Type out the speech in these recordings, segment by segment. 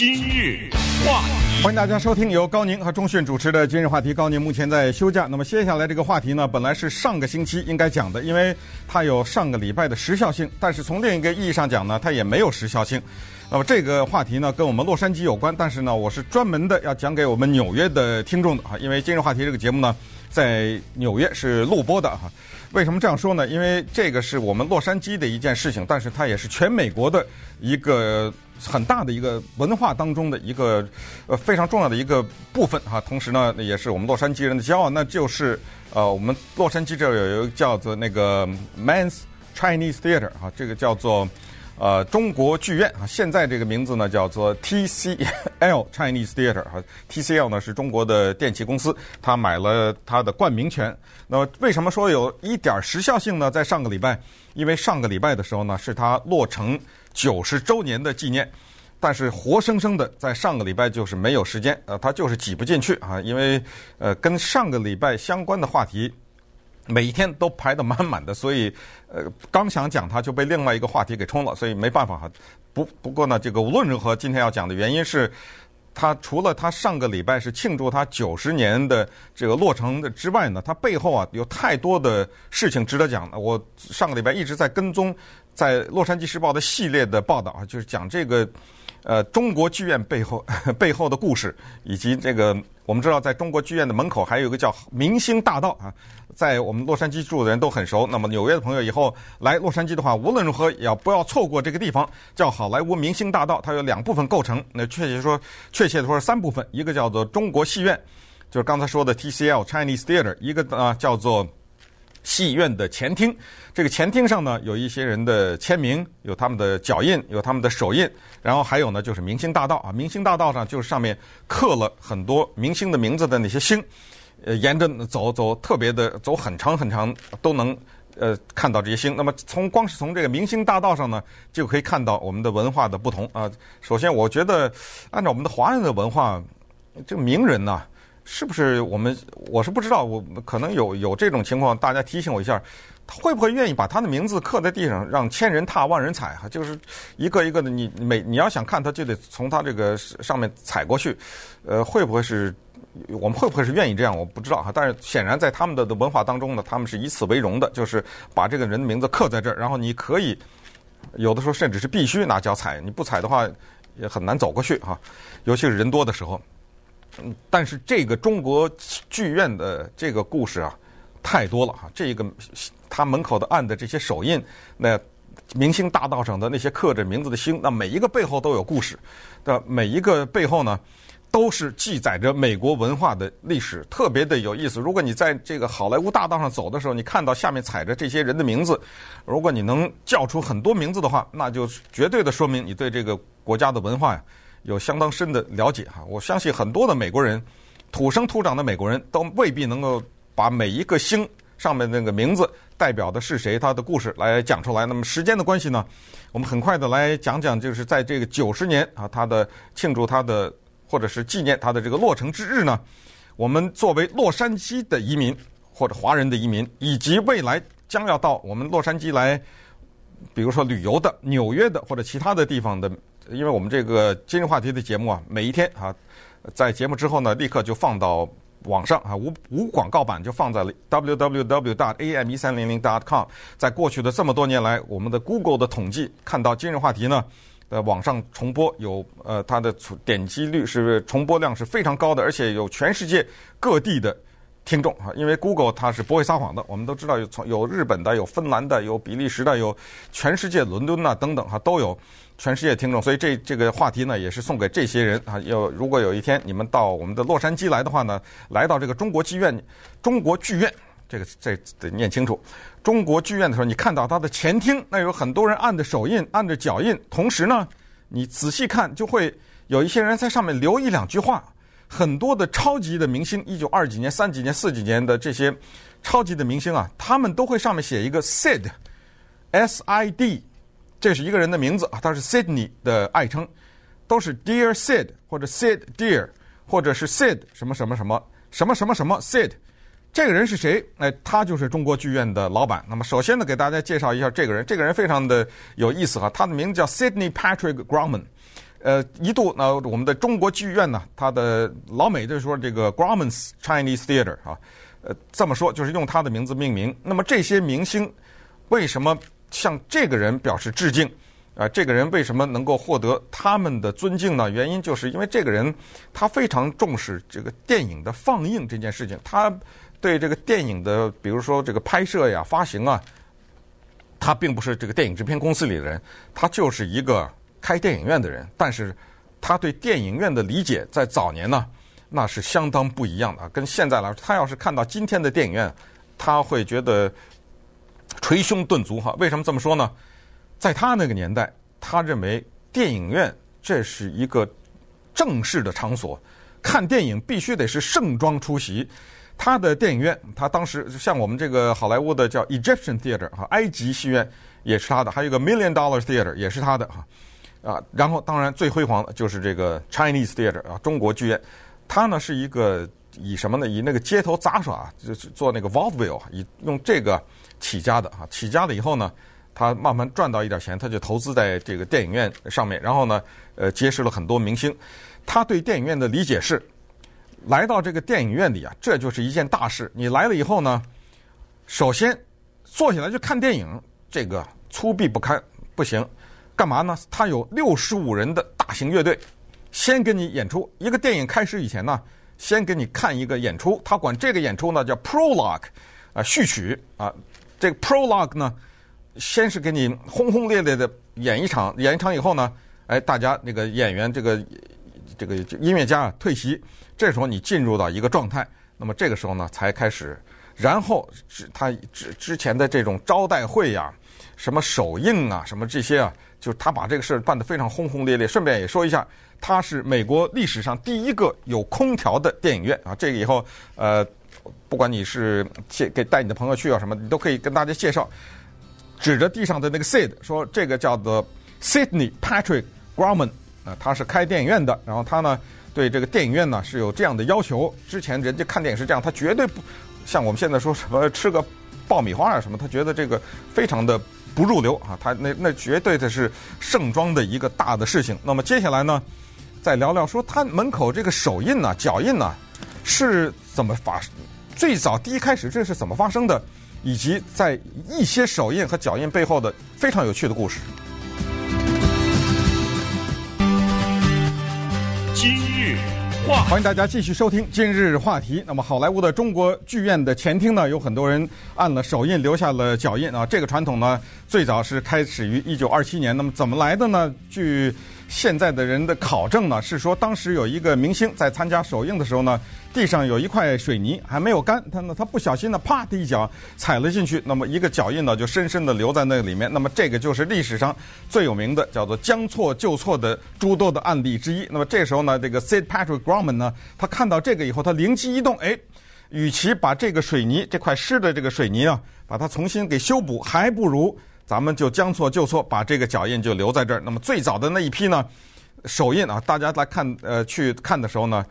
今日话题，欢迎大家收听由高宁和钟迅主持的今日话题。高宁目前在休假，那么接下来这个话题呢，本来是上个星期应该讲的，因为它有上个礼拜的时效性，但是从另一个意义上讲呢，它也没有时效性。那么这个话题呢，跟我们洛杉矶有关，但是呢，我是专门的要讲给我们纽约的听众的啊，因为今日话题这个节目呢，在纽约是录播的哈。为什么这样说呢？因为这个是我们洛杉矶的一件事情，但是它也是全美国的一个。很大的一个文化当中的一个呃非常重要的一个部分。哈，同时呢也是我们洛杉矶人的骄傲，那就是呃我们洛杉矶这儿有一个叫做那个 Man's Chinese Theater 哈，这个叫做呃中国剧院啊，现在这个名字呢叫做 TCL Chinese Theater 哈，TCL 呢是中国的电器公司，他买了它的冠名权。那么为什么说有一点时效性呢？在上个礼拜，因为上个礼拜的时候呢是它落成。九十周年的纪念，但是活生生的在上个礼拜就是没有时间，呃，他就是挤不进去啊，因为呃跟上个礼拜相关的话题每一天都排得满满的，所以呃刚想讲他就被另外一个话题给冲了，所以没办法哈。不不过呢，这个无论如何，今天要讲的原因是，他除了他上个礼拜是庆祝他九十年的这个落成的之外呢，他背后啊有太多的事情值得讲。我上个礼拜一直在跟踪。在《洛杉矶时报》的系列的报道啊，就是讲这个，呃，中国剧院背后 背后的故事，以及这个我们知道，在中国剧院的门口还有一个叫明星大道啊，在我们洛杉矶住的人都很熟。那么纽约的朋友以后来洛杉矶的话，无论如何也要不要错过这个地方，叫好莱坞明星大道。它有两部分构成，那确切说，确切的说是三部分，一个叫做中国戏院，就是刚才说的 TCL Chinese Theater，一个啊叫做。戏院的前厅，这个前厅上呢，有一些人的签名，有他们的脚印，有他们的手印，然后还有呢，就是明星大道啊，明星大道上就是上面刻了很多明星的名字的那些星，呃，沿着走走，特别的走很长很长，都能呃看到这些星。那么从光是从这个明星大道上呢，就可以看到我们的文化的不同啊。首先，我觉得按照我们的华人的文化，这个名人呐。是不是我们？我是不知道，我可能有有这种情况，大家提醒我一下，他会不会愿意把他的名字刻在地上，让千人踏万人踩？哈，就是一个一个的，你每你要想看，他就得从他这个上面踩过去。呃，会不会是我们会不会是愿意这样？我不知道哈。但是显然在他们的文化当中呢，他们是以此为荣的，就是把这个人的名字刻在这儿，然后你可以有的时候甚至是必须拿脚踩，你不踩的话也很难走过去哈，尤其是人多的时候。嗯，但是这个中国剧院的这个故事啊，太多了哈。这个他门口的按的这些手印，那明星大道上的那些刻着名字的星，那每一个背后都有故事的，每一个背后呢，都是记载着美国文化的历史，特别的有意思。如果你在这个好莱坞大道上走的时候，你看到下面踩着这些人的名字，如果你能叫出很多名字的话，那就绝对的说明你对这个国家的文化呀。有相当深的了解哈，我相信很多的美国人，土生土长的美国人都未必能够把每一个星上面那个名字代表的是谁，他的故事来讲出来。那么时间的关系呢，我们很快的来讲讲，就是在这个九十年啊，他的庆祝他的或者是纪念他的这个落成之日呢，我们作为洛杉矶的移民或者华人的移民，以及未来将要到我们洛杉矶来，比如说旅游的纽约的或者其他的地方的。因为我们这个今日话题的节目啊，每一天啊，在节目之后呢，立刻就放到网上啊，无无广告版就放在了 www.am1300.com。在过去的这么多年来，我们的 Google 的统计看到今日话题呢，呃，网上重播有呃，它的点击率是重播量是非常高的，而且有全世界各地的听众啊，因为 Google 它是不会撒谎的，我们都知道有从有日本的，有芬兰的，有比利时的，有全世界伦敦呐等等哈都有。全世界听众，所以这这个话题呢，也是送给这些人啊。有如果有一天你们到我们的洛杉矶来的话呢，来到这个中国剧院，中国剧院，这个这得念清楚。中国剧院的时候，你看到它的前厅，那有很多人按着手印，按着脚印。同时呢，你仔细看，就会有一些人在上面留一两句话。很多的超级的明星，一九二几年、三几年、四几年的这些超级的明星啊，他们都会上面写一个 Sid，S-I-D。这是一个人的名字啊，他是 Sydney 的爱称，都是 Dear Sid 或者 Sid Dear，或者是 Sid 什么什么什么什么什么什么 Sid，这个人是谁？哎，他就是中国剧院的老板。那么首先呢，给大家介绍一下这个人，这个人非常的有意思哈，他的名字叫 Sydney Patrick Grumman 呃，一度呢，我们的中国剧院呢，它的老美就是说这个 Grauman's Chinese Theater 啊，呃，这么说就是用他的名字命名。那么这些明星为什么向这个人表示致敬？啊，这个人为什么能够获得他们的尊敬呢？原因就是因为这个人他非常重视这个电影的放映这件事情，他对这个电影的，比如说这个拍摄呀、发行啊，他并不是这个电影制片公司里的人，他就是一个。开电影院的人，但是他对电影院的理解在早年呢，那是相当不一样的。跟现在来说，他要是看到今天的电影院，他会觉得捶胸顿足哈。为什么这么说呢？在他那个年代，他认为电影院这是一个正式的场所，看电影必须得是盛装出席。他的电影院，他当时像我们这个好莱坞的叫 Egyptian Theater 哈，埃及戏院也是他的，还有一个 Million Dollar Theater 也是他的哈。啊，然后当然最辉煌的就是这个 Chinese Theater 啊，中国剧院，它呢是一个以什么呢？以那个街头杂耍，就是做那个 vaudeville，以用这个起家的啊。起家了以后呢，他慢慢赚到一点钱，他就投资在这个电影院上面，然后呢，呃，结识了很多明星。他对电影院的理解是，来到这个电影院里啊，这就是一件大事。你来了以后呢，首先坐下来就看电影，这个粗鄙不堪，不行。干嘛呢？他有六十五人的大型乐队，先给你演出。一个电影开始以前呢，先给你看一个演出。他管这个演出呢叫 prologue，啊，序曲啊。这个 prologue 呢，先是给你轰轰烈烈的演一场，演一场以后呢，哎，大家那个演员这个这个音乐家啊退席，这时候你进入到一个状态，那么这个时候呢才开始，然后是他之之前的这种招待会呀、什么首映啊，什么这些啊。就是他把这个事儿办得非常轰轰烈烈。顺便也说一下，他是美国历史上第一个有空调的电影院啊。这个以后呃，不管你是介给带你的朋友去啊什么，你都可以跟大家介绍。指着地上的那个 Sid 说：“这个叫做 Sidney Patrick Grumman 啊，他是开电影院的。然后他呢对这个电影院呢是有这样的要求。之前人家看电影是这样，他绝对不像我们现在说什么吃个爆米花啊什么，他觉得这个非常的。”不入流啊，他那那绝对的是盛装的一个大的事情。那么接下来呢，再聊聊说他门口这个手印呢、脚印呢是怎么发生？最早第一开始这是怎么发生的？以及在一些手印和脚印背后的非常有趣的故事。今日话，欢迎大家继续收听今日话题。那么好莱坞的中国剧院的前厅呢，有很多人按了手印，留下了脚印啊。这个传统呢。最早是开始于一九二七年，那么怎么来的呢？据现在的人的考证呢，是说当时有一个明星在参加首映的时候呢，地上有一块水泥还没有干，他呢他不小心呢，啪的一脚踩了进去，那么一个脚印呢就深深的留在那里面。那么这个就是历史上最有名的叫做将错就错的诸多的案例之一。那么这时候呢，这个 Sid Patrick Grauman 呢，他看到这个以后，他灵机一动，哎，与其把这个水泥这块湿的这个水泥啊，把它重新给修补，还不如。咱们就将错就错，把这个脚印就留在这儿。那么最早的那一批呢，手印啊，大家来看呃去看的时候呢，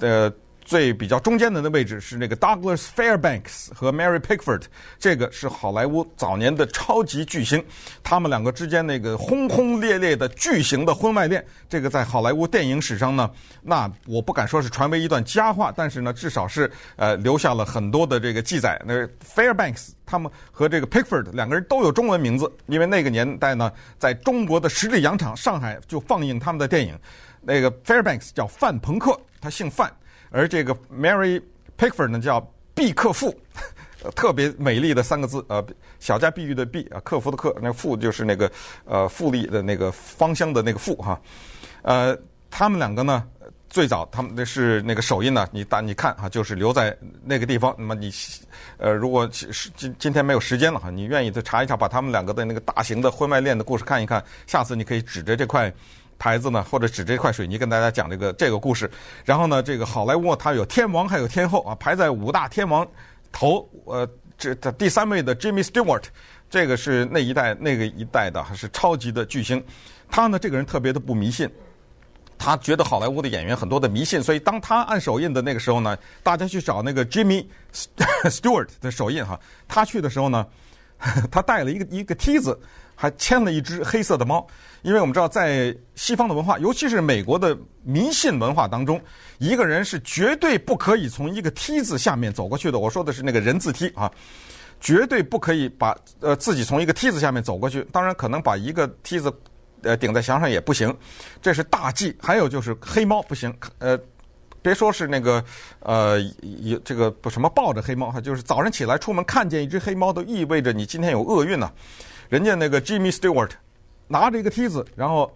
呃。最比较中间的那位置是那个 Douglas Fairbanks 和 Mary Pickford，这个是好莱坞早年的超级巨星，他们两个之间那个轰轰烈烈的巨型的婚外恋，这个在好莱坞电影史上呢，那我不敢说是传为一段佳话，但是呢，至少是呃留下了很多的这个记载。那 Fairbanks 他们和这个 Pickford 两个人都有中文名字，因为那个年代呢，在中国的十里洋场上海就放映他们的电影，那个 Fairbanks 叫范朋克，他姓范。而这个 Mary Pickford 呢，叫毕克富，特别美丽的三个字，呃，小家碧玉的碧啊，克夫的克，那富就是那个呃富丽的那个芳香的那个富哈，呃，他们两个呢，最早他们的是那个手印呢，你大你看哈，就是留在那个地方。那么你呃，如果是今今天没有时间了哈，你愿意再查一查，把他们两个的那个大型的婚外恋的故事看一看，下次你可以指着这块。牌子呢，或者指这块水泥跟大家讲这个这个故事。然后呢，这个好莱坞它有天王还有天后啊，排在五大天王头，呃，这第三位的 Jimmy Stewart，这个是那一代那个一代的还是超级的巨星。他呢，这个人特别的不迷信，他觉得好莱坞的演员很多的迷信，所以当他按手印的那个时候呢，大家去找那个 Jimmy Stewart 的手印哈，他去的时候呢，他带了一个一个梯子。还牵了一只黑色的猫。因为我们知道，在西方的文化，尤其是美国的迷信文化当中，一个人是绝对不可以从一个梯子下面走过去的。我说的是那个人字梯啊，绝对不可以把呃自己从一个梯子下面走过去。当然，可能把一个梯子呃顶在墙上也不行，这是大忌。还有就是黑猫不行，呃，别说是那个呃有这个不什么抱着黑猫哈，就是早上起来出门看见一只黑猫，都意味着你今天有厄运呐。人家那个 Jimmy Stewart。拿着一个梯子，然后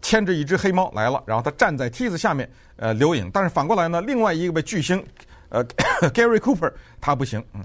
牵着一只黑猫来了，然后他站在梯子下面，呃，留影。但是反过来呢，另外一位巨星，呃，Gary Cooper，他不行。嗯，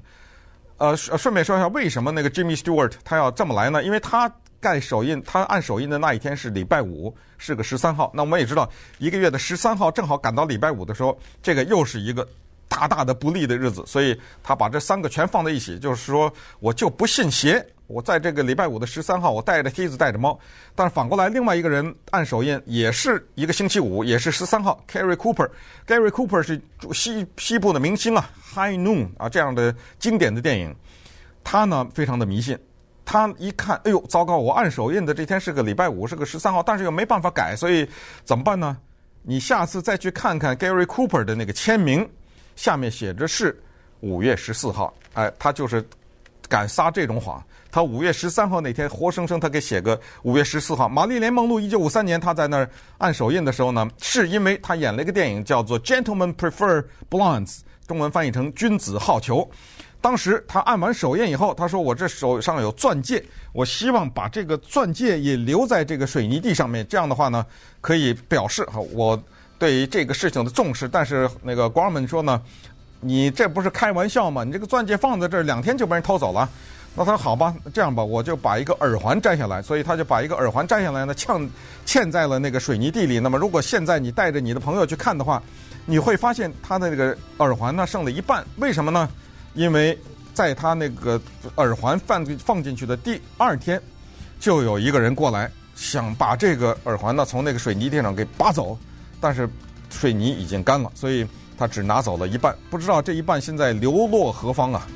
呃，顺便说一下，为什么那个 Jimmy Stewart 他要这么来呢？因为他盖手印，他按手印的那一天是礼拜五，是个十三号。那我们也知道，一个月的十三号正好赶到礼拜五的时候，这个又是一个大大的不利的日子，所以他把这三个全放在一起，就是说，我就不信邪。我在这个礼拜五的十三号，我带着梯子带着猫，但是反过来，另外一个人按手印也是一个星期五，也是十三号。Gary Cooper，Gary Cooper 是西西部的明星啊，High Noon 啊这样的经典的电影，他呢非常的迷信，他一看，哎呦，糟糕，我按手印的这天是个礼拜五，是个十三号，但是又没办法改，所以怎么办呢？你下次再去看看 Gary Cooper 的那个签名，下面写着是五月十四号，哎，他就是敢撒这种谎。他五月十三号那天，活生生他给写个五月十四号。玛丽莲梦露一九五三年他在那儿按手印的时候呢，是因为他演了一个电影叫做《Gentlemen Prefer Blondes》，中文翻译成“君子好逑”。当时他按完手印以后，他说：“我这手上有钻戒，我希望把这个钻戒也留在这个水泥地上面。这样的话呢，可以表示哈我对于这个事情的重视。”但是那个官员们说呢：“你这不是开玩笑吗？你这个钻戒放在这儿两天就被人偷走了。”那他说好吧，这样吧，我就把一个耳环摘下来，所以他就把一个耳环摘下来呢，嵌嵌在了那个水泥地里。那么如果现在你带着你的朋友去看的话，你会发现他的那个耳环呢剩了一半，为什么呢？因为在他那个耳环放放进去的第二天，就有一个人过来想把这个耳环呢从那个水泥地上给拔走，但是水泥已经干了，所以他只拿走了一半，不知道这一半现在流落何方啊。